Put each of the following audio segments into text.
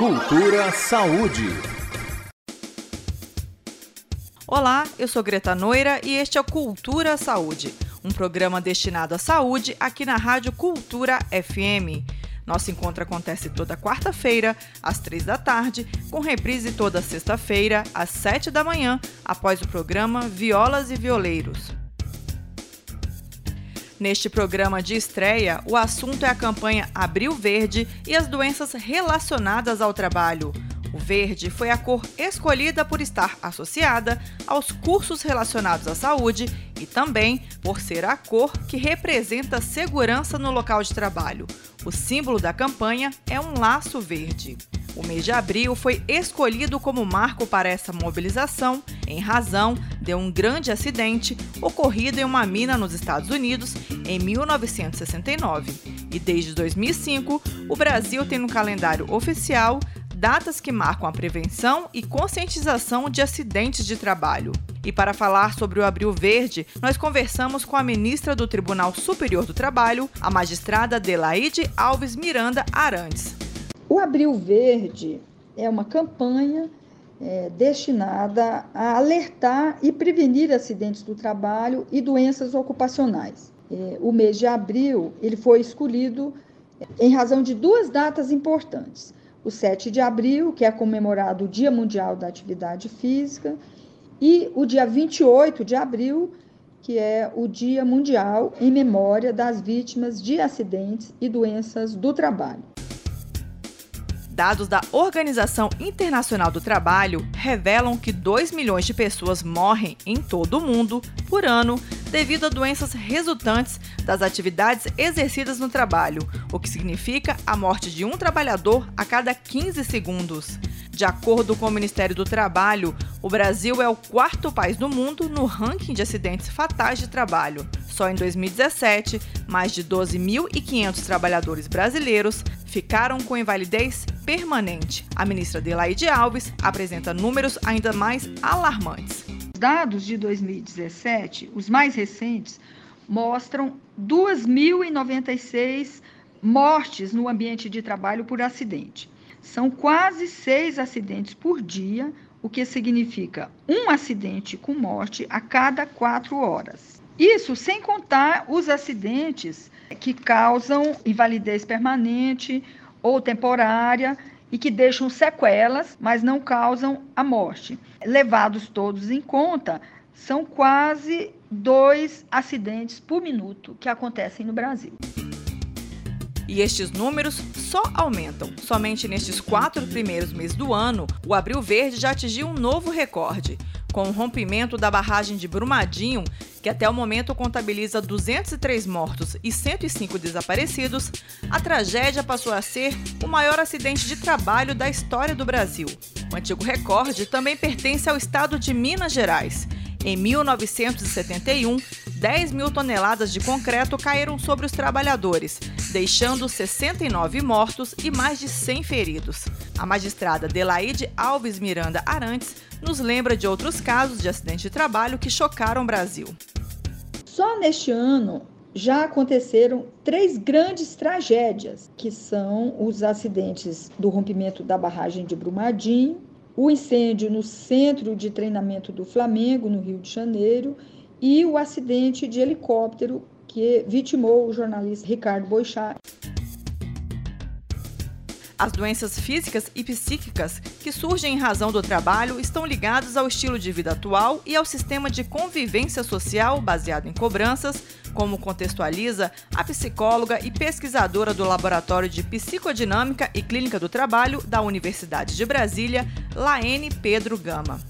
Cultura Saúde. Olá, eu sou Greta Noira e este é o Cultura Saúde, um programa destinado à saúde aqui na Rádio Cultura FM. Nosso encontro acontece toda quarta-feira, às três da tarde, com reprise toda sexta-feira, às sete da manhã, após o programa Violas e Violeiros. Neste programa de estreia, o assunto é a campanha Abril Verde e as doenças relacionadas ao trabalho. O verde foi a cor escolhida por estar associada aos cursos relacionados à saúde e também por ser a cor que representa segurança no local de trabalho. O símbolo da campanha é um laço verde. O mês de abril foi escolhido como marco para essa mobilização em razão de um grande acidente ocorrido em uma mina nos Estados Unidos em 1969. E desde 2005, o Brasil tem no calendário oficial datas que marcam a prevenção e conscientização de acidentes de trabalho. E para falar sobre o Abril Verde, nós conversamos com a ministra do Tribunal Superior do Trabalho, a magistrada Adelaide Alves Miranda Arantes. O Abril Verde é uma campanha é, destinada a alertar e prevenir acidentes do trabalho e doenças ocupacionais. É, o mês de abril ele foi escolhido em razão de duas datas importantes. O 7 de abril, que é comemorado o Dia Mundial da Atividade Física, e o dia 28 de abril, que é o Dia Mundial em memória das vítimas de acidentes e doenças do trabalho. Dados da Organização Internacional do Trabalho revelam que 2 milhões de pessoas morrem em todo o mundo por ano devido a doenças resultantes das atividades exercidas no trabalho, o que significa a morte de um trabalhador a cada 15 segundos. De acordo com o Ministério do Trabalho, o Brasil é o quarto país do mundo no ranking de acidentes fatais de trabalho. Só em 2017, mais de 12.500 trabalhadores brasileiros ficaram com invalidez permanente. A ministra Adelaide Alves apresenta números ainda mais alarmantes. Dados de 2017, os mais recentes, mostram 2.096 mortes no ambiente de trabalho por acidente. São quase seis acidentes por dia, o que significa um acidente com morte a cada quatro horas. Isso sem contar os acidentes que causam invalidez permanente ou temporária e que deixam sequelas, mas não causam a morte. Levados todos em conta, são quase dois acidentes por minuto que acontecem no Brasil. E estes números só aumentam. Somente nestes quatro primeiros meses do ano, o Abril Verde já atingiu um novo recorde. Com o rompimento da barragem de Brumadinho, que até o momento contabiliza 203 mortos e 105 desaparecidos, a tragédia passou a ser o maior acidente de trabalho da história do Brasil. O antigo recorde também pertence ao estado de Minas Gerais. Em 1971, 10 mil toneladas de concreto caíram sobre os trabalhadores, deixando 69 mortos e mais de 100 feridos. A magistrada Delaide Alves Miranda Arantes nos lembra de outros casos de acidente de trabalho que chocaram o Brasil. Só neste ano já aconteceram três grandes tragédias, que são os acidentes do rompimento da barragem de Brumadinho, o incêndio no centro de treinamento do Flamengo, no Rio de Janeiro, e o acidente de helicóptero que vitimou o jornalista Ricardo Boixá. As doenças físicas e psíquicas que surgem em razão do trabalho estão ligadas ao estilo de vida atual e ao sistema de convivência social baseado em cobranças, como contextualiza a psicóloga e pesquisadora do Laboratório de Psicodinâmica e Clínica do Trabalho da Universidade de Brasília, Laene Pedro Gama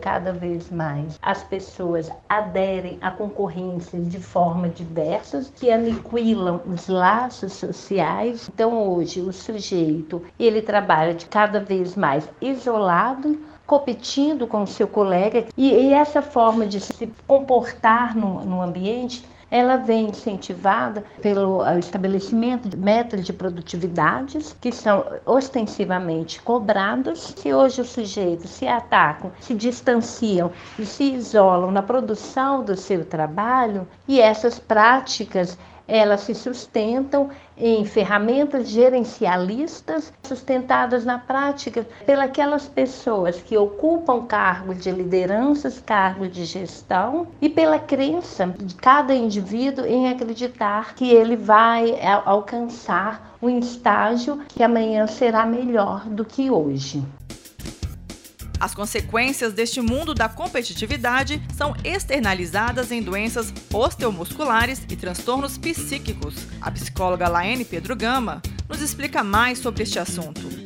cada vez mais as pessoas aderem a concorrências de forma diversas que aniquilam os laços sociais. Então hoje o sujeito ele trabalha de cada vez mais isolado competindo com o seu colega e, e essa forma de se comportar no, no ambiente ela vem incentivada pelo eh, estabelecimento de metas de produtividades que são ostensivamente cobrados. Se hoje os sujeitos se atacam, se distanciam e se isolam na produção do seu trabalho, e essas práticas elas se sustentam em ferramentas gerencialistas sustentadas na prática pelas pessoas que ocupam cargos de lideranças, cargos de gestão e pela crença de cada indivíduo em acreditar que ele vai alcançar um estágio que amanhã será melhor do que hoje. As consequências deste mundo da competitividade são externalizadas em doenças osteomusculares e transtornos psíquicos. A psicóloga Laene Pedro Gama nos explica mais sobre este assunto.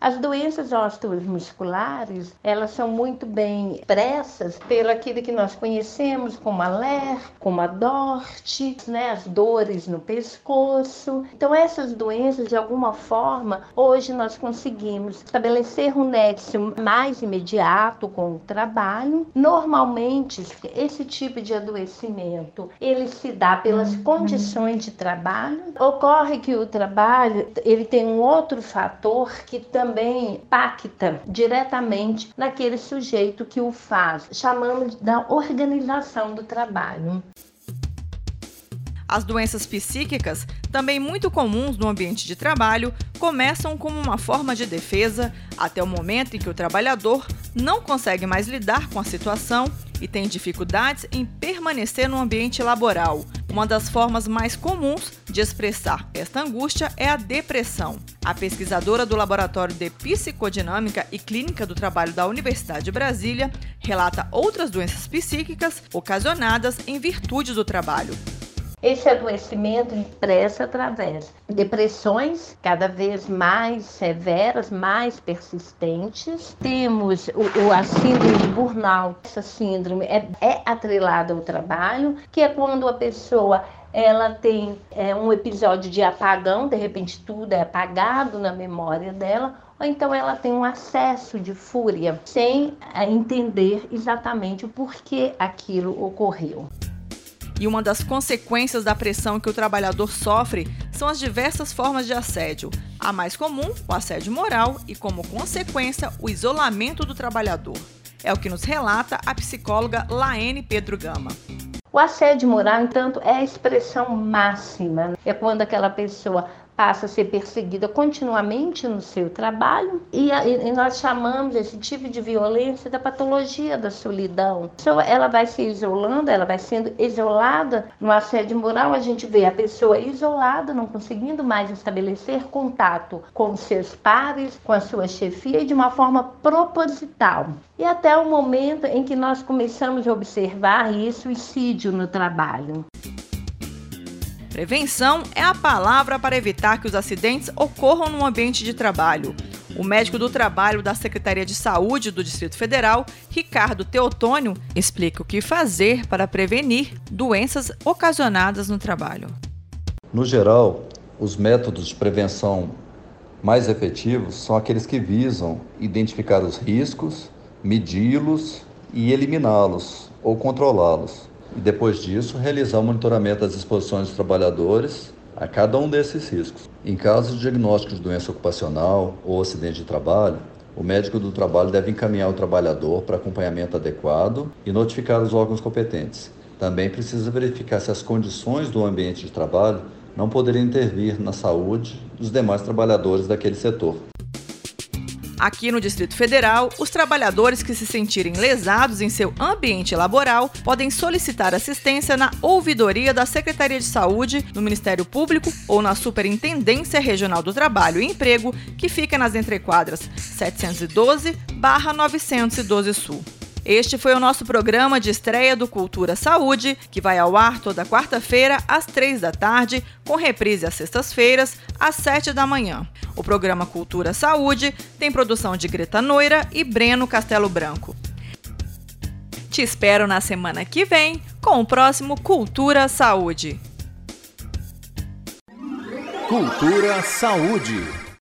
As doenças osteomusculares, elas são muito bem expressas pelo aquilo que nós conhecemos como a LER, como a DORT, né, as dores no pescoço. Então essas doenças, de alguma forma, hoje nós conseguimos estabelecer um nexo mais imediato com o trabalho. Normalmente, esse tipo de adoecimento, ele se dá pelas uhum. condições de trabalho. Ocorre que o trabalho, ele tem um outro fator que também também impacta diretamente naquele sujeito que o faz. Chamamos da organização do trabalho. As doenças psíquicas, também muito comuns no ambiente de trabalho, começam como uma forma de defesa até o momento em que o trabalhador não consegue mais lidar com a situação e tem dificuldades em permanecer no ambiente laboral. Uma das formas mais comuns de expressar esta angústia é a depressão. A pesquisadora do Laboratório de Psicodinâmica e Clínica do Trabalho da Universidade de Brasília relata outras doenças psíquicas ocasionadas em virtude do trabalho. Esse adoecimento expressa através de depressões cada vez mais severas, mais persistentes. Temos o, o a síndrome de burnout. Essa síndrome é, é atrelada ao trabalho, que é quando a pessoa ela tem é, um episódio de apagão, de repente tudo é apagado na memória dela, ou então ela tem um acesso de fúria sem entender exatamente o porquê aquilo ocorreu. E uma das consequências da pressão que o trabalhador sofre são as diversas formas de assédio. A mais comum, o assédio moral, e como consequência, o isolamento do trabalhador. É o que nos relata a psicóloga Laene Pedro Gama. O assédio moral, entanto, é a expressão máxima. É quando aquela pessoa passa a ser perseguida continuamente no seu trabalho e, e, nós chamamos esse tipo de violência da patologia da solidão. Então, ela vai se isolando, ela vai sendo isolada no assédio moral. A gente vê a pessoa isolada, não conseguindo mais estabelecer contato com seus pares, com a sua chefia de uma forma proposital. E até o momento em que nós começamos a observar isso, suicídio no trabalho. Prevenção é a palavra para evitar que os acidentes ocorram no ambiente de trabalho. O médico do trabalho da Secretaria de Saúde do Distrito Federal, Ricardo Teotônio, explica o que fazer para prevenir doenças ocasionadas no trabalho. No geral, os métodos de prevenção mais efetivos são aqueles que visam identificar os riscos, medi-los e eliminá-los ou controlá-los e depois disso realizar o monitoramento das exposições dos trabalhadores a cada um desses riscos. Em caso de diagnóstico de doença ocupacional ou acidente de trabalho, o médico do trabalho deve encaminhar o trabalhador para acompanhamento adequado e notificar os órgãos competentes. Também precisa verificar se as condições do ambiente de trabalho não poderiam intervir na saúde dos demais trabalhadores daquele setor. Aqui no Distrito Federal, os trabalhadores que se sentirem lesados em seu ambiente laboral podem solicitar assistência na ouvidoria da Secretaria de Saúde, no Ministério Público ou na Superintendência Regional do Trabalho e Emprego, que fica nas entrequadras 712-912 Sul. Este foi o nosso programa de estreia do Cultura Saúde, que vai ao ar toda quarta-feira, às três da tarde, com reprise às sextas-feiras, às sete da manhã. O programa Cultura Saúde tem produção de Greta Noira e Breno Castelo Branco. Te espero na semana que vem com o próximo Cultura Saúde. Cultura Saúde.